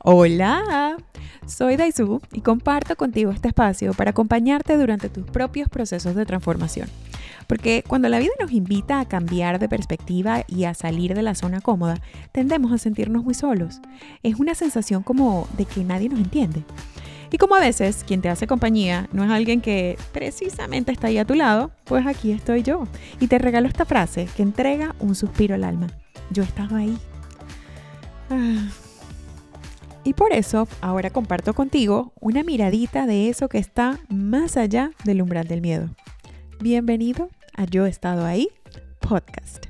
Hola, soy Daisu y comparto contigo este espacio para acompañarte durante tus propios procesos de transformación. Porque cuando la vida nos invita a cambiar de perspectiva y a salir de la zona cómoda, tendemos a sentirnos muy solos. Es una sensación como de que nadie nos entiende. Y como a veces quien te hace compañía no es alguien que precisamente está ahí a tu lado, pues aquí estoy yo. Y te regalo esta frase que entrega un suspiro al alma. Yo estaba ahí. Ah. Y por eso ahora comparto contigo una miradita de eso que está más allá del umbral del miedo. Bienvenido a Yo he estado ahí podcast.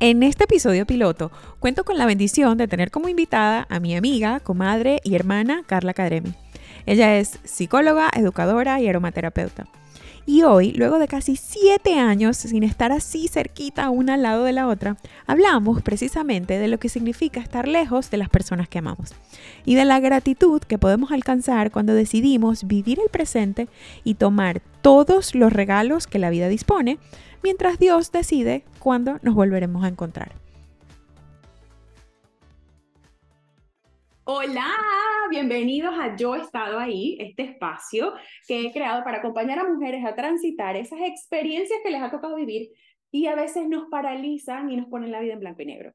En este episodio piloto cuento con la bendición de tener como invitada a mi amiga, comadre y hermana Carla Cadremi. Ella es psicóloga, educadora y aromaterapeuta. Y hoy, luego de casi siete años sin estar así cerquita una al lado de la otra, hablamos precisamente de lo que significa estar lejos de las personas que amamos y de la gratitud que podemos alcanzar cuando decidimos vivir el presente y tomar todos los regalos que la vida dispone, mientras Dios decide cuándo nos volveremos a encontrar. Hola, bienvenidos a Yo he estado ahí, este espacio que he creado para acompañar a mujeres a transitar esas experiencias que les ha tocado vivir y a veces nos paralizan y nos ponen la vida en blanco y negro.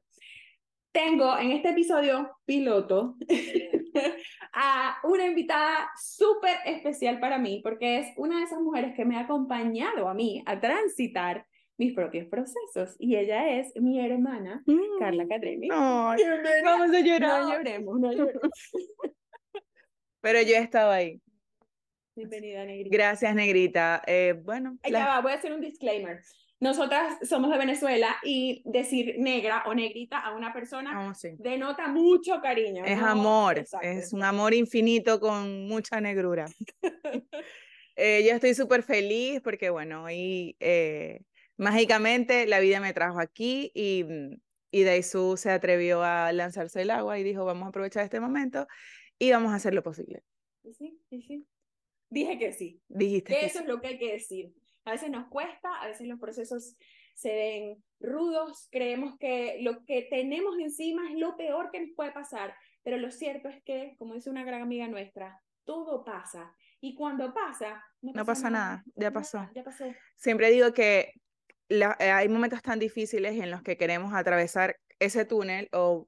Tengo en este episodio piloto a una invitada súper especial para mí porque es una de esas mujeres que me ha acompañado a mí a transitar mis propios procesos. Y ella es mi hermana, Carla mm. Cadremi. vamos a llorar. No lloremos, no lloremos. Pero yo he estado ahí. Bienvenida, Negrita. Gracias, Negrita. Eh, bueno. Ya va, voy a hacer un disclaimer. Nosotras somos de Venezuela y decir negra o negrita a una persona oh, denota mucho cariño. Es amor, es un amor infinito con mucha negrura. eh, yo estoy súper feliz porque, bueno, hoy eh, mágicamente la vida me trajo aquí y, mm, y Daisu se atrevió a lanzarse el agua y dijo, vamos a aprovechar este momento y vamos a hacer lo posible. Sí, sí, sí. Dije que sí. Dijiste que, eso es lo que hay que decir. A veces nos cuesta, a veces los procesos se ven rudos, creemos que lo que tenemos encima es lo peor que nos puede pasar, pero lo cierto es que, como dice una gran amiga nuestra, todo pasa. Y cuando pasa, no pasa, nada. Ya pasó. Ya pasó. Siempre digo que eh, hay momentos tan difíciles en los que queremos atravesar ese túnel o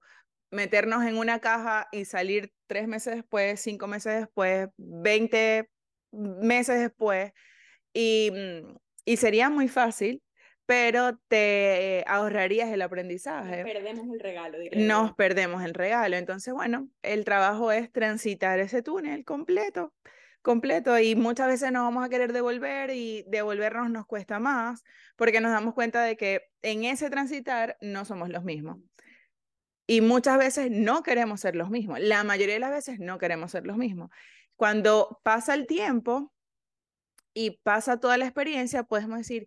meternos en una caja y salir tres meses después, cinco meses después, veinte meses después. Y, mm, y sería muy fácil, pero te ahorrarías el aprendizaje. Nos perdemos el regalo. Nos perdemos el regalo. Entonces, bueno, el trabajo es transitar ese túnel completo completo y muchas veces nos vamos a querer devolver y devolvernos nos cuesta más porque nos damos cuenta de que en ese transitar no somos los mismos. Y muchas veces no queremos ser los mismos. La mayoría de las veces no queremos ser los mismos. Cuando pasa el tiempo y pasa toda la experiencia, podemos decir,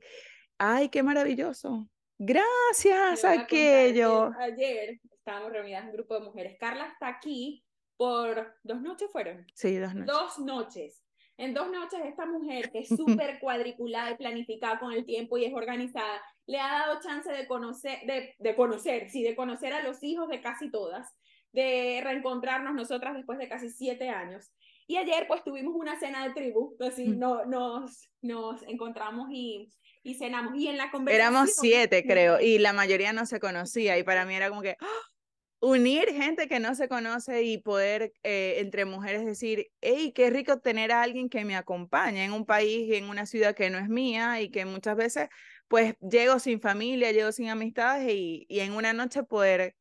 ay, qué maravilloso. Gracias a aquello. Ayer estábamos reunidas en un grupo de mujeres. Carla está aquí por dos noches fueron. Sí, dos noches. Dos noches. En dos noches esta mujer, que es súper cuadriculada y planificada con el tiempo y es organizada, le ha dado chance de conocer, de, de conocer, sí, de conocer a los hijos de casi todas, de reencontrarnos nosotras después de casi siete años. Y ayer pues tuvimos una cena de tribu, así mm. no, nos, nos encontramos y, y cenamos. Y en la conversación... Éramos siete, creo, y la mayoría no se conocía y para mí era como que, ¡ah! Unir gente que no se conoce y poder eh, entre mujeres decir, hey, qué rico tener a alguien que me acompañe en un país y en una ciudad que no es mía y que muchas veces pues llego sin familia, llego sin amistades y, y en una noche poder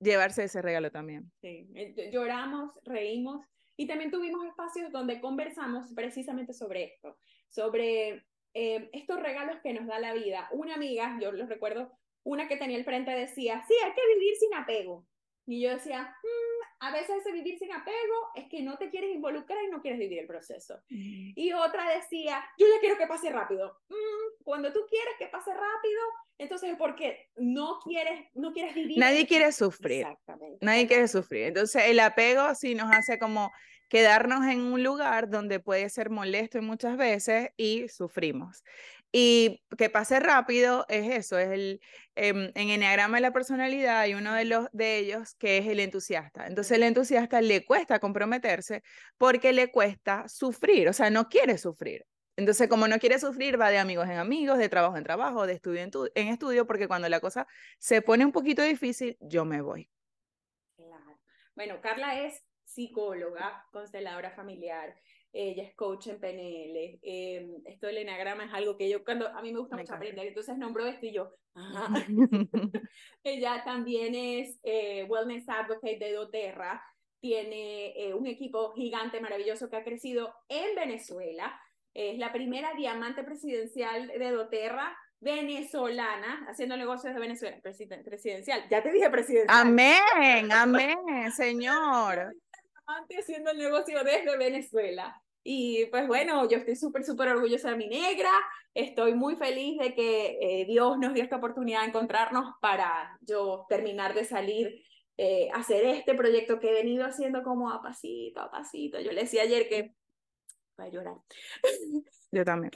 llevarse ese regalo también. Sí, eh, lloramos, reímos y también tuvimos espacios donde conversamos precisamente sobre esto, sobre eh, estos regalos que nos da la vida. Una amiga, yo los recuerdo, una que tenía el frente decía, sí, hay que vivir sin apego. Y yo decía, mm, a veces ese vivir sin apego es que no te quieres involucrar y no quieres vivir el proceso. Mm. Y otra decía, yo ya quiero que pase rápido. Mm, cuando tú quieres que pase rápido, entonces es porque no quieres, no quieres vivir. Nadie quiere sufrir. Exactamente. Nadie quiere sufrir. Entonces el apego sí nos hace como quedarnos en un lugar donde puede ser molesto muchas veces y sufrimos. Y que pase rápido es eso, es el, em, en Enneagrama de la personalidad hay uno de, los, de ellos que es el entusiasta. Entonces el entusiasta le cuesta comprometerse porque le cuesta sufrir, o sea, no quiere sufrir. Entonces, como no quiere sufrir, va de amigos en amigos, de trabajo en trabajo, de estudio en, en estudio, porque cuando la cosa se pone un poquito difícil, yo me voy. Claro. Bueno, Carla es psicóloga, consteladora familiar, ella es coach en PNL. Eh, esto del enagrama es algo que yo, cuando a mí me gusta mucho aprender, entonces nombro esto y yo, ella también es eh, Wellness Advocate de doTERRA, tiene eh, un equipo gigante, maravilloso que ha crecido en Venezuela. Es la primera diamante presidencial de doTERRA venezolana haciendo negocios de Venezuela, presidencial. Ya te dije presidencial. Amén, amén, señor haciendo el negocio desde Venezuela. Y pues bueno, yo estoy súper, súper orgullosa de mi negra. Estoy muy feliz de que eh, Dios nos dio esta oportunidad de encontrarnos para yo terminar de salir, eh, hacer este proyecto que he venido haciendo como a pasito, a pasito. Yo le decía ayer que a llorar. Yo también.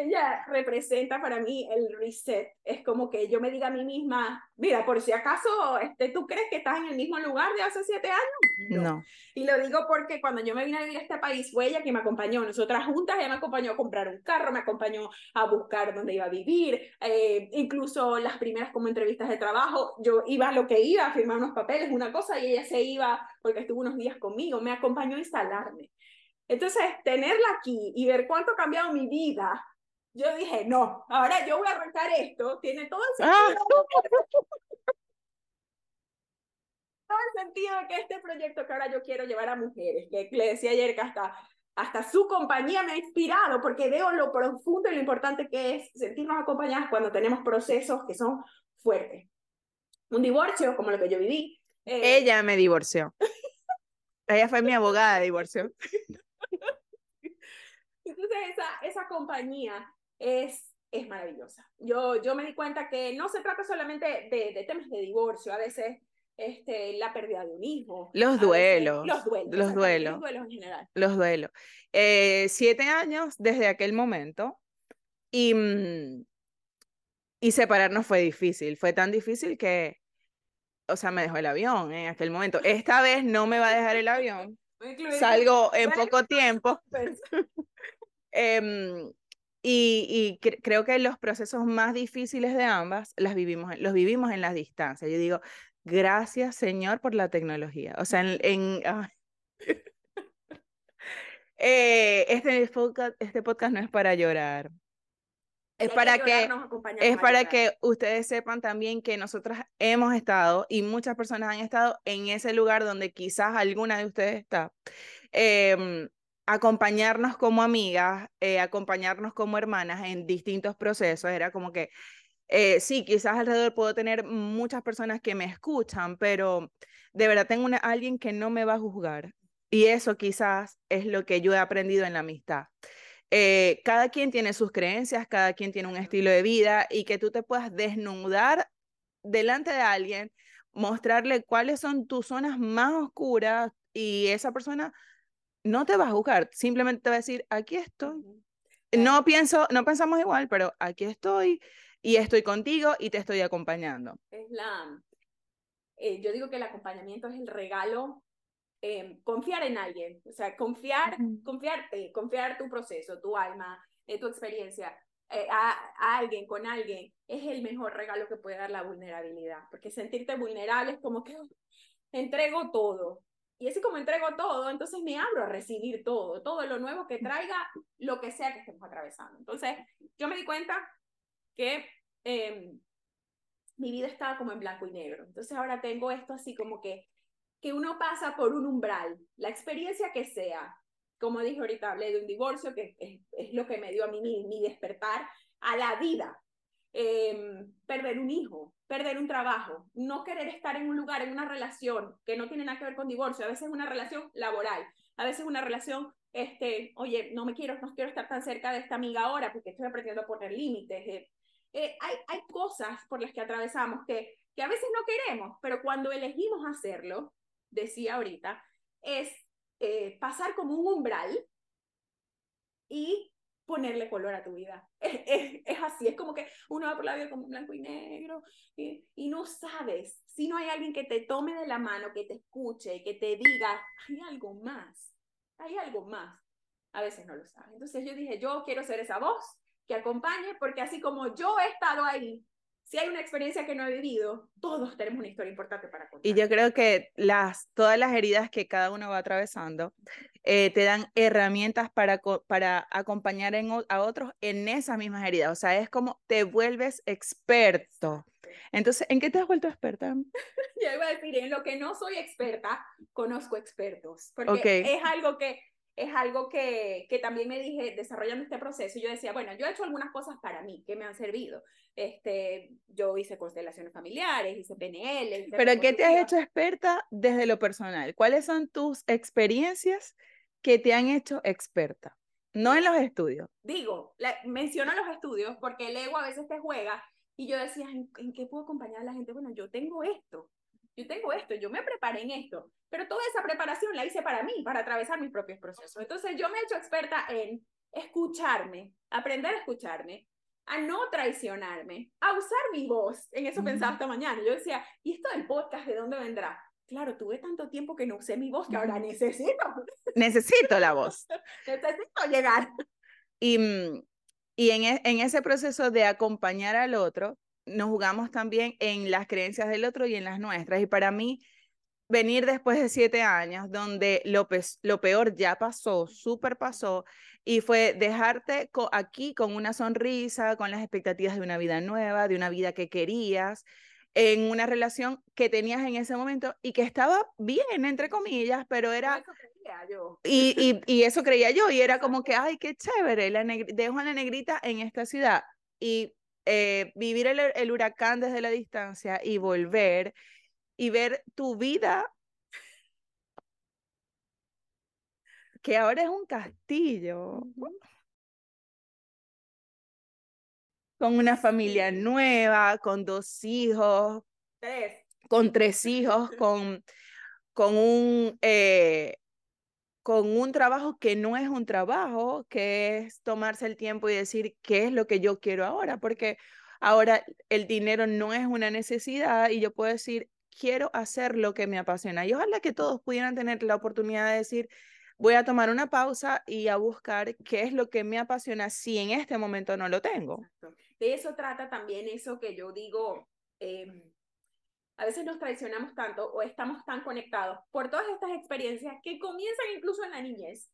ella representa para mí el reset. Es como que yo me diga a mí misma, mira, por si acaso este, tú crees que estás en el mismo lugar de hace siete años. No. Y lo digo porque cuando yo me vine a vivir a este país fue ella que me acompañó. Nosotras juntas, ella me acompañó a comprar un carro, me acompañó a buscar dónde iba a vivir. Eh, incluso las primeras como entrevistas de trabajo, yo iba a lo que iba, a firmar unos papeles, una cosa, y ella se iba porque estuvo unos días conmigo, me acompañó a instalarme. Entonces, tenerla aquí y ver cuánto ha cambiado mi vida, yo dije, no, ahora yo voy a arrancar esto, tiene todo el sentido. Ah. todo el sentido de que este proyecto que ahora yo quiero llevar a mujeres, que le decía ayer que hasta, hasta su compañía me ha inspirado, porque veo lo profundo y lo importante que es sentirnos acompañadas cuando tenemos procesos que son fuertes. Un divorcio, como lo que yo viví. Eh, Ella me divorció. Ella fue mi abogada de divorcio. Entonces esa, esa compañía es, es maravillosa. Yo, yo me di cuenta que no se trata solamente de, de temas de divorcio, a veces este, la pérdida de un hijo. Los duelos. los duelos. Los duelos. Los duelos en general. Los duelos. Eh, siete años desde aquel momento y, mm, y separarnos fue difícil. Fue tan difícil que, o sea, me dejó el avión en aquel momento. Esta vez no me va a dejar el avión. Salgo en poco tiempo. Em, y, y creo que los procesos más difíciles de ambas las vivimos, los vivimos en las distancias. Yo digo, gracias Señor por la tecnología. O sea, en... eh, este, podcast, este podcast no es para llorar. Es para que, es para que ustedes sepan también que nosotras hemos estado y muchas personas han estado en ese lugar donde quizás alguna de ustedes está. Eh, acompañarnos como amigas, eh, acompañarnos como hermanas en distintos procesos. Era como que, eh, sí, quizás alrededor puedo tener muchas personas que me escuchan, pero de verdad tengo una, alguien que no me va a juzgar. Y eso quizás es lo que yo he aprendido en la amistad. Eh, cada quien tiene sus creencias, cada quien tiene un estilo de vida y que tú te puedas desnudar delante de alguien, mostrarle cuáles son tus zonas más oscuras y esa persona no te va a juzgar, simplemente te va a decir, aquí estoy. No pienso, no pensamos igual, pero aquí estoy y estoy contigo y te estoy acompañando. Es la, eh, yo digo que el acompañamiento es el regalo, em, confiar en alguien, o sea, confiar, confiarte, confiar tu proceso, tu alma, eh, tu experiencia. Eh, a, a, alguien, con alguien, es el mejor regalo que puede dar la vulnerabilidad, porque sentirte vulnerable es como que oh, entrego todo, y así como entrego todo, entonces me abro a recibir todo, todo lo nuevo que traiga lo que sea que estemos atravesando. Entonces, yo me di cuenta que em, mi vida estaba como en blanco y negro. Entonces ahora tengo esto así como que, que uno pasa por un umbral, la experiencia que sea. Como dije ahorita, hablé de un divorcio, que es, es lo que me dio a mí mi, mi despertar a la vida. Em, perder un hijo, perder un trabajo, no querer estar en un lugar, en una relación que no tiene nada que ver con divorcio, a veces es una relación laboral, a veces es una relación, este, oye, no me quiero, no quiero estar tan cerca de esta amiga ahora porque estoy aprendiendo a poner límites. Eh, eh, hay, hay cosas por las que atravesamos que, que a veces no queremos, pero cuando elegimos hacerlo, decía ahorita, es eh, pasar como un umbral y ponerle color a tu vida. Es, así, es como que uno va por la vida como blanco y negro y, y, no sabes si no hay alguien que te tome de la mano, que te escuche, que te diga, hay algo más, hay algo más. A veces no lo sabes. Entonces yo dije, yo quiero ser esa voz que acompañe, porque así como yo he estado ahí si hay una experiencia que no he vivido, todos tenemos una historia importante para contar. Y yo creo que las, todas las heridas que cada uno va atravesando eh, te dan herramientas para, para acompañar a otros en esas mismas heridas. O sea, es como te vuelves experto. Entonces, ¿en qué te has vuelto experta? ya iba a decir, en lo que no soy experta, conozco expertos. Porque es algo que es algo que, que, también me dije desarrollando este proceso. Yo decía, bueno, yo he hecho algunas cosas para mí que me han servido. Este, yo hice constelaciones familiares, hice PNL. Pero ¿qué te has hecho experta desde lo personal? ¿Cuáles son tus experiencias que te han hecho experta? No en los estudios. Digo, menciono los estudios porque el ego a veces te juega y yo decía, ¿en, ¿en qué puedo acompañar a la gente? Bueno, yo tengo esto yo tengo esto, yo me preparé en esto, pero toda esa preparación la hice para mí, para atravesar mis propios procesos. Entonces yo me he hecho experta en escucharme, aprender a escucharme, a no traicionarme, a usar mi voz. En eso pensaba esta mañana. Yo decía, ¿y esto del podcast de dónde vendrá? Claro, tuve tanto tiempo que no usé mi voz que ahora necesito. Necesito la voz. necesito llegar. Y, mm, y en, e, en ese proceso de acompañar al otro, nos jugamos también en las creencias del otro y en las nuestras. Y para mí, venir después de siete años, donde lo, lo peor ya pasó, súper pasó, y fue dejarte aquí con una sonrisa, con las expectativas de una vida nueva, de una vida que querías, en una relación que tenías en ese momento y que estaba bien, entre comillas, pero era... Eso creía yo. Y, y, y, eso creía yo, y era como que, ay, qué chévere, la dejo a la negrita en esta ciudad. Y eh, vivir el, huracán desde la distancia y volver y ver tu vida que ahora es un castillo. Con una familia nueva, con dos hijos, tres. con tres hijos, con, con un eh, con un trabajo que no es un trabajo, que es tomarse el tiempo y decir qué es lo que yo quiero ahora, porque ahora el dinero no es una necesidad y yo puedo decir, quiero hacer lo que me apasiona. Y ojalá que todos pudieran tener la oportunidad de decir, voy a tomar una pausa y a buscar qué es lo que me apasiona si en este momento no lo tengo. De eso trata también eso que yo digo. Em, a veces nos traicionamos tanto o estamos tan conectados por todas estas experiencias que comienzan incluso en la niñez.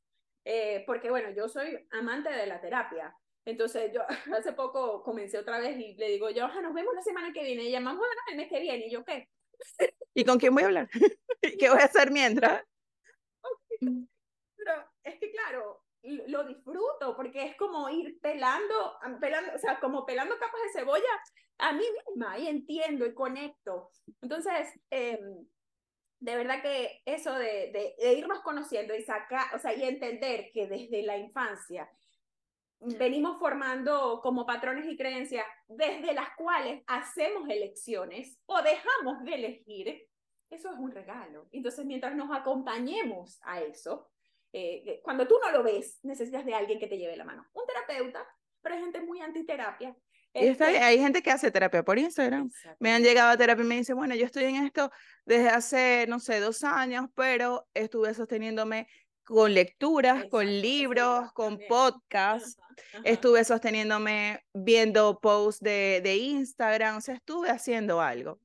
Eh, porque bueno, yo soy amante de la terapia. Entonces yo hace poco comencé otra vez y le digo, yo, nos vemos la semana que viene. Y llamamos a el mes que viene. Y yo, ¿qué? ¿Y con quién voy a hablar? ¿Qué voy a hacer mientras? Pero es que claro, lo disfruto porque es como ir pelando, pelando, o sea, como pelando capas de cebolla a mí misma y entiendo y conecto. Entonces, em, de verdad que eso de, de, irnos conociendo y sacar, o sea, y entender que desde la infancia venimos formando como patrones y creencias desde las cuales hacemos elecciones o dejamos de elegir, eso es un regalo. Entonces, mientras nos acompañemos a eso, eh, cuando tú no lo ves, necesitas de alguien que te lleve la mano. Un terapeuta, pero hay gente muy antiterapia este hay gente que hace terapia por Instagram. Me han llegado a terapia y me dicen, bueno, yo estoy en esto desde hace, no sé, dos años, pero estuve sosteniéndome con lecturas, con libros, con podcasts. Estuve sosteniéndome viendo posts de, de, Instagram, o sea, estuve haciendo algo.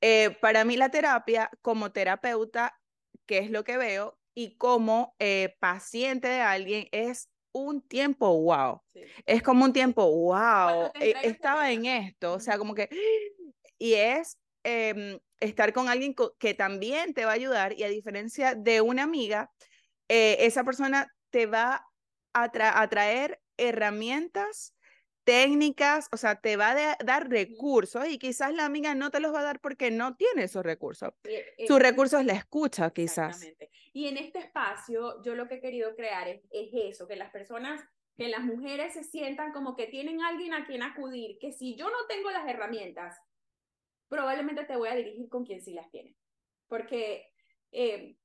Eh, para mí la terapia como terapeuta, que es lo que veo, y como eh, paciente de alguien, es un tiempo wow. Es como un tiempo wow. E, estaba en esto, o sea, como que... Y es em, estar con alguien que también te va a ayudar y a diferencia de una amiga, eh, esa persona te va a, a traer herramientas técnicas, o sea, te va a dar recursos y quizás la amiga no te los va a dar porque no tiene esos recursos. Su eh, recurso es la escucha, quizás. Y en este espacio, yo lo que he querido crear es, eso, que las personas, que las mujeres se sientan como que tienen alguien a quien acudir, que si yo no tengo las herramientas, probablemente te voy a dirigir con quien sí las tiene. Porque, eh,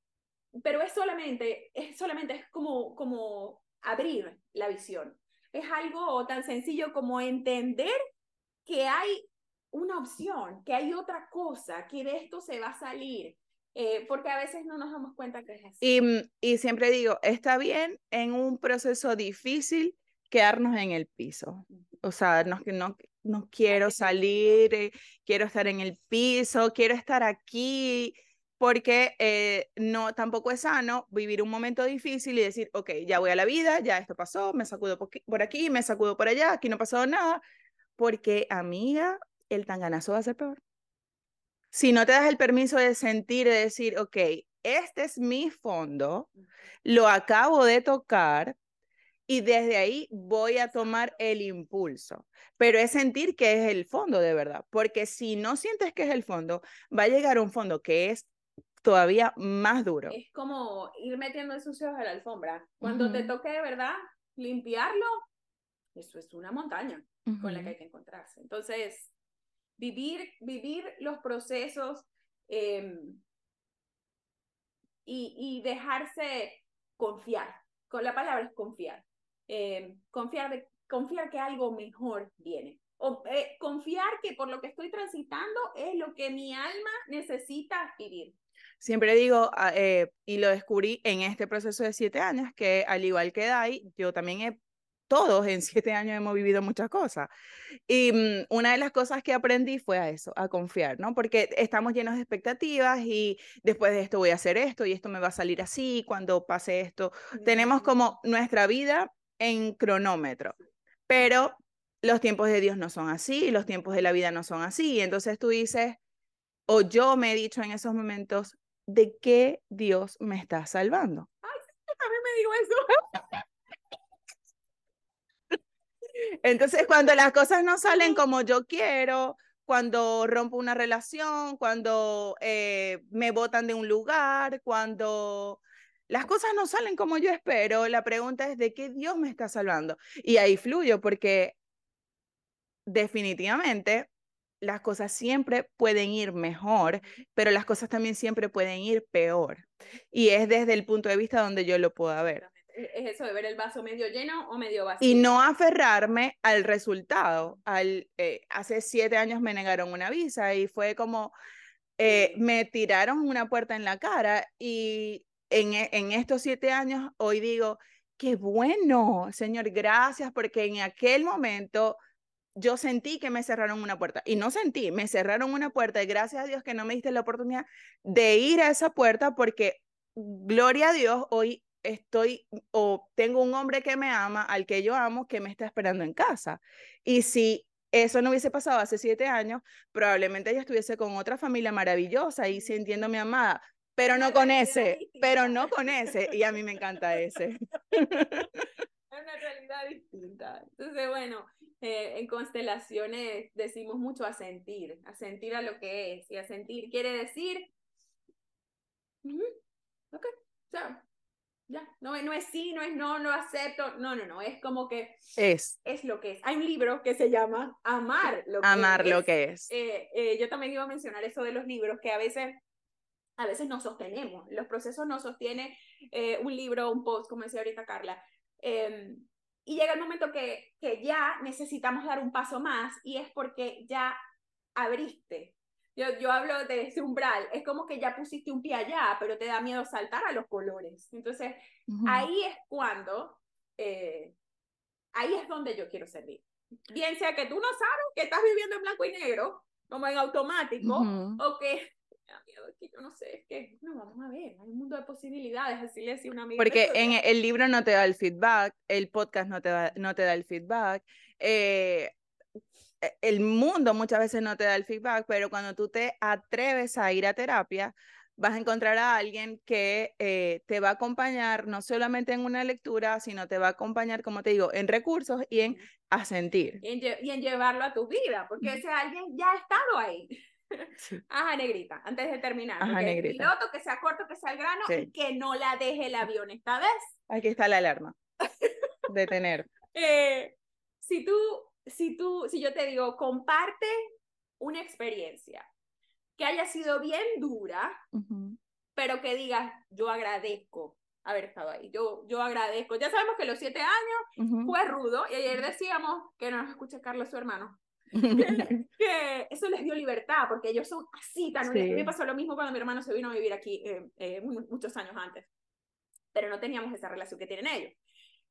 pero es solamente, es solamente, es como, como abrir la visión es algo tan sencillo como entender que hay una opción, que hay otra cosa, que de esto se va a salir, eh, porque a veces no nos damos cuenta que es así. Y, mm, y siempre digo, está bien en un proceso difícil quedarnos en el piso. O sea, no, no, no quiero salir, eh, quiero estar en el piso, quiero estar aquí, porque eh, no, tampoco es sano vivir un momento difícil y decir, ok, ya voy a la vida, ya esto pasó, me sacudo por aquí, me sacudo por allá, aquí no ha pasado nada, porque amiga, el tanganazo va a ser peor. Si no te das el permiso de sentir, de decir, ok, este es mi fondo, lo acabo de tocar y desde ahí voy a tomar el impulso. Pero es sentir que es el fondo de verdad, porque si no sientes que es el fondo, va a llegar un fondo que es todavía más duro. Es como ir metiendo ojos a la alfombra. Cuando te toque de verdad limpiarlo, eso es una montaña con la que hay que encontrarse. Entonces, vivir, vivir los procesos em, y, y, dejarse confiar. Con la palabra es confiar. Em, confiar, de, confiar que algo mejor viene. O, eh, confiar que por lo que estoy transitando es lo que mi alma necesita vivir. Siempre digo, ah, eh, y lo descubrí en este proceso de siete años, que al igual que Dai, yo también he todos en siete años hemos vivido muchas cosas. Y mm, una de las cosas que aprendí fue a eso, a confiar, ¿no? Porque estamos llenos de expectativas y después de esto voy a hacer esto y esto me va a salir así, cuando pase esto. Tenemos como nuestra vida en cronómetro, pero los tiempos de Dios no son así, los tiempos de la vida no son así. Entonces tú dices, o yo me he dicho en esos momentos, ¿de qué Dios me está salvando? Ay, a mí me digo eso. Entonces, cuando las cosas no salen como yo quiero, cuando rompo una relación, cuando eh, me botan de un lugar, cuando las cosas no salen como yo espero, la pregunta es de qué Dios me está salvando. Y ahí fluyo porque definitivamente las cosas siempre pueden ir mejor, pero las cosas también siempre pueden ir peor. Y es desde el punto de vista donde yo lo puedo ver. E-, es eso de ver el vaso medio lleno o medio vacío. Y no aferrarme al resultado. Al, eh, hace siete años me negaron una visa y fue como, eh, me tiraron una puerta en la cara y en, e, en estos siete años hoy digo, qué bueno, Señor, gracias, porque en aquel momento yo sentí que me cerraron una puerta y no sentí, me cerraron una puerta y gracias a Dios que no me diste la oportunidad de ir a esa puerta porque, gloria a Dios, hoy estoy o tengo un hombre que me ama, al que yo amo, que me está esperando en casa. Y si eso no hubiese pasado hace siete años, probablemente yo estuviese con otra familia maravillosa y sintiéndome amada, pero no con ese, pero no con ese. Y a mí me encanta ese. Es una realidad distinta. Entonces, bueno, eh, en constelaciones decimos mucho a sentir, a sentir a lo que es. Y a sentir quiere decir, ok, ya, ya, no, no es sí, no es no, no acepto, no, no, no, es como que es, es lo que es. Hay un libro que se llama Amar lo que Amar es. lo que es. Eh, eh, yo también iba a mencionar eso de los libros, que a veces, a veces nos sostenemos, los procesos nos sostiene eh, un libro, un post, como decía ahorita Carla. Em, y llega el momento que, que ya necesitamos dar un paso más y es porque ya abriste yo, yo hablo de ese umbral, es como que ya pusiste un pie allá, pero te da miedo saltar a los colores. Entonces, ahí es cuando, eh, ahí es donde yo quiero servir. Bien sea que tú no sabes que estás viviendo en blanco y negro, como en automático, o que que yo no sé, es que, no, vamos a ver, hay un mundo de posibilidades, así le decía una amiga. Porque en el libro no te da el feedback, el podcast no te da, no te da el feedback, eh, el mundo muchas veces no te da el feedback, pero cuando tú te atreves a ir a terapia, vas a encontrar a alguien que eh, te va a acompañar no solamente en una lectura, sino te va a acompañar, como te digo, en recursos y en a sentir. Y en, llevarlo a tu vida, porque ese alguien ya ha estado ahí. Ajá, negrita, antes de terminar. Ajá, negrita. El piloto que sea corto, que sea el grano y que no la deje el avión esta vez. Aquí está la alarma. Detener. eh, si tú si tú, si yo te digo, comparte una experiencia que haya sido bien dura, pero que digas, yo agradezco haber estado ahí. Yo, yo agradezco. Ya sabemos que los siete años fue rudo y ayer decíamos que no nos escucha Carlos, su hermano. Que, eso les dio libertad porque ellos son así tan mí me pasó lo mismo cuando mi hermano se vino a vivir aquí eh, eh, muchos años antes, pero no teníamos esa relación que tienen ellos.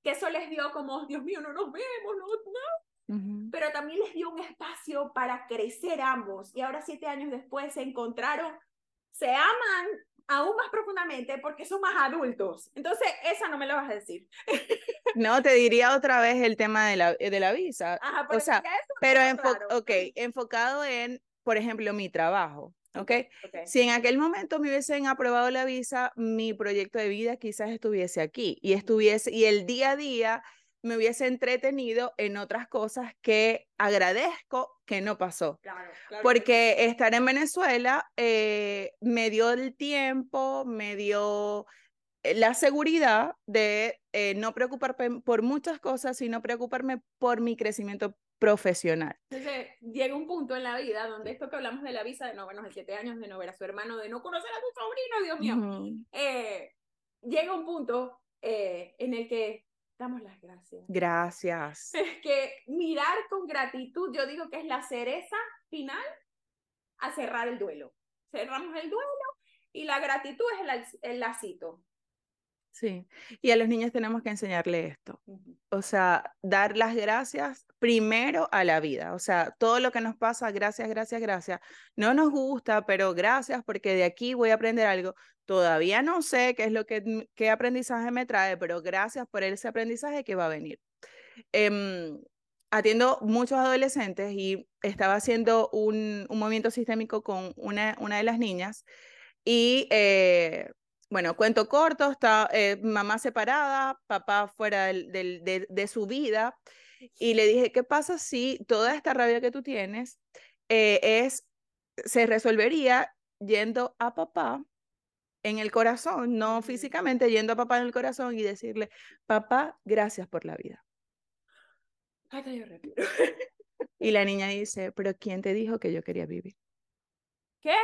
Que eso les dio como, Dios mío, no nos vemos, no, no. Pero también les dio un espacio para crecer ambos. Y ahora siete años después se encontraron, se aman aún más profundamente porque son más adultos. Entonces, esa no me la vas a decir. No, te diría otra vez el tema de la, de la visa. o sea, pero enfocado en, por ejemplo, mi trabajo. ¿okay? Si en aquel momento me hubiesen aprobado la visa, mi proyecto de vida quizás estuviese aquí y estuviese, y el día a día me hubiese entretenido en otras cosas que agradezco que no pasó. Porque estar en Venezuela eh, me dio el tiempo, me dio eh, la seguridad de eh, no preocuparme por muchas cosas, sino preocuparme por mi crecimiento profesional. Entonces, llega un punto en la vida donde esto que hablamos de la visa, de no vernos de siete años, de no ver a su hermano, de no conocer a su sobrino, Dios mío, llega un punto en el que damos las gracias. Gracias. Es que mirar con gratitud, yo digo que es la cereza final a cerrar el duelo. Cerramos el duelo y la gratitud es el, el lacito. Sí, y a los niños tenemos que enseñarle esto. O sea, dar las gracias primero a la vida. O sea, todo lo que nos pasa, gracias, gracias, gracias. No nos gusta, pero gracias porque de aquí voy a aprender algo. Todavía no sé qué es lo que qué aprendizaje me trae, pero gracias por ese aprendizaje que va a venir. Eh, atiendo muchos adolescentes y estaba haciendo un, un movimiento sistémico con una, una de las niñas y eh, bueno, cuento corto, está eh, mamá separada, papá fuera del, del, de, su vida. Y le dije, ¿qué pasa si toda esta rabia que tú tienes eh, es, se resolvería yendo a papá en el corazón, no físicamente, yendo a papá en el corazón y decirle, papá, gracias por la vida. y la niña dice, pero ¿quién te dijo que yo quería vivir? ¿Qué?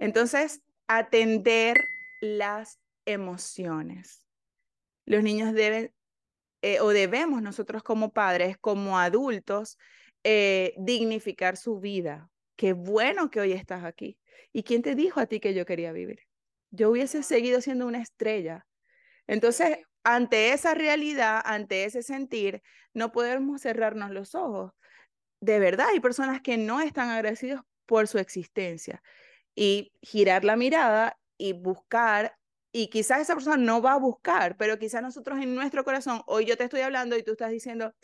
Entonces, atender las emociones. Los niños deben, eh, o debemos nosotros como padres, como adultos, eh, dignificar su vida. Qué bueno que hoy estás aquí. ¿Y quién te dijo a ti que yo quería vivir? Yo hubiese seguido siendo una estrella. Entonces, ante esa realidad, ante ese sentir, no podemos cerrarnos los ojos. De verdad, hay personas que no están agradecidos por su existencia y girar la mirada y buscar, y quizás esa persona no va a buscar, pero quizás nosotros en nuestro corazón, hoy yo te estoy hablando y tú estás diciendo,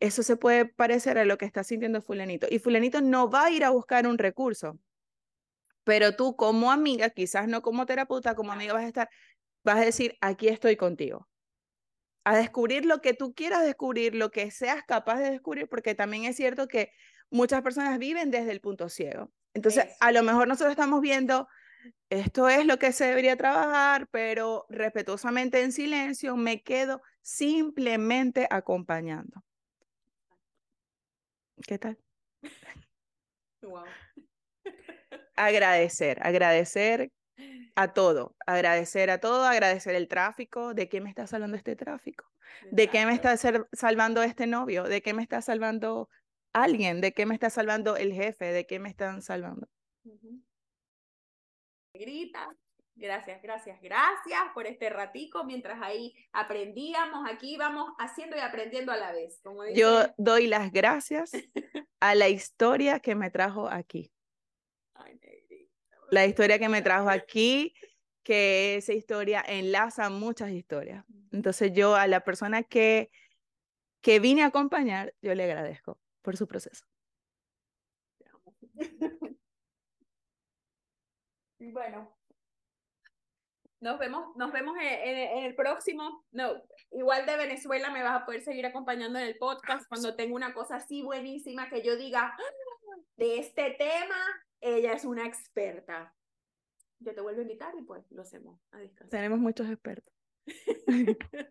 eso se puede parecer a lo que está sintiendo fulanito, y fulanito no va a ir a buscar un recurso, pero tú como amiga, quizás no como terapeuta, como amiga vas a estar, vas a decir, aquí estoy contigo. A descubrir lo que tú quieras descubrir, lo que seas capaz de descubrir, porque también es cierto que muchas personas viven desde el punto ciego. Entonces, a lo mejor nosotros estamos viendo esto es lo que se debería trabajar, pero respetuosamente en silencio me quedo simplemente acompañando. ¿Qué tal? Wow. Agradecer, agradecer a todo, agradecer a todo, agradecer el tráfico, de qué me está salvando este tráfico, de qué me está salvando este novio, de qué me está salvando alguien, de qué me está salvando el jefe, de qué me están salvando grita. Gracias, gracias, gracias por este ratico mientras ahí aprendíamos. Aquí vamos haciendo y aprendiendo a la vez. Como Yo doy las gracias a la historia que me trajo aquí. la historia que me trajo aquí, que esa historia enlaza muchas historias. Entonces yo a la persona que, que vine a acompañar, yo le agradezco por su proceso. Bueno, nos vemos, nos vemos en, el próximo. No, igual de Venezuela me vas a poder seguir acompañando en el podcast cuando tengo una cosa así buenísima que yo diga ah, de este tema, ella es una experta. Yo te vuelvo a invitar y pues lo hacemos a Tenemos muchos expertos.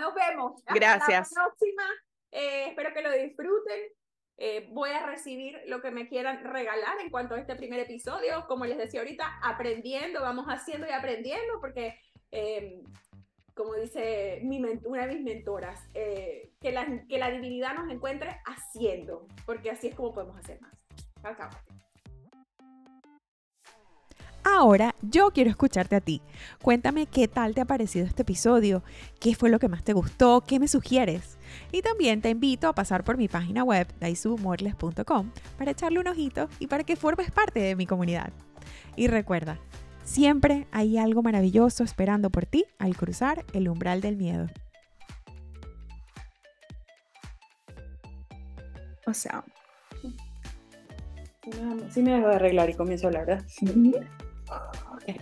nos vemos. Gracias. La próxima. Eh, espero que lo disfruten. Eh, voy a recibir lo que me quieran regalar en cuanto a este primer episodio. Como les decía ahorita, aprendiendo, vamos haciendo y aprendiendo, porque, eh, como dice una de mis mentoras, eh, que, la, que la divinidad nos encuentre haciendo, porque así es como podemos hacer más. Al cabo. Ahora yo quiero escucharte a ti. Cuéntame qué tal te ha parecido este episodio, qué fue lo que más te gustó, qué me sugieres. Y también te invito a pasar por mi página web daisumorles.com para echarle un ojito y para que formes parte de mi comunidad. Y recuerda, siempre hay algo maravilloso esperando por ti al cruzar el umbral del miedo. O sea, sí me dejo de arreglar y comienzo a hablar, ¿verdad? Okay.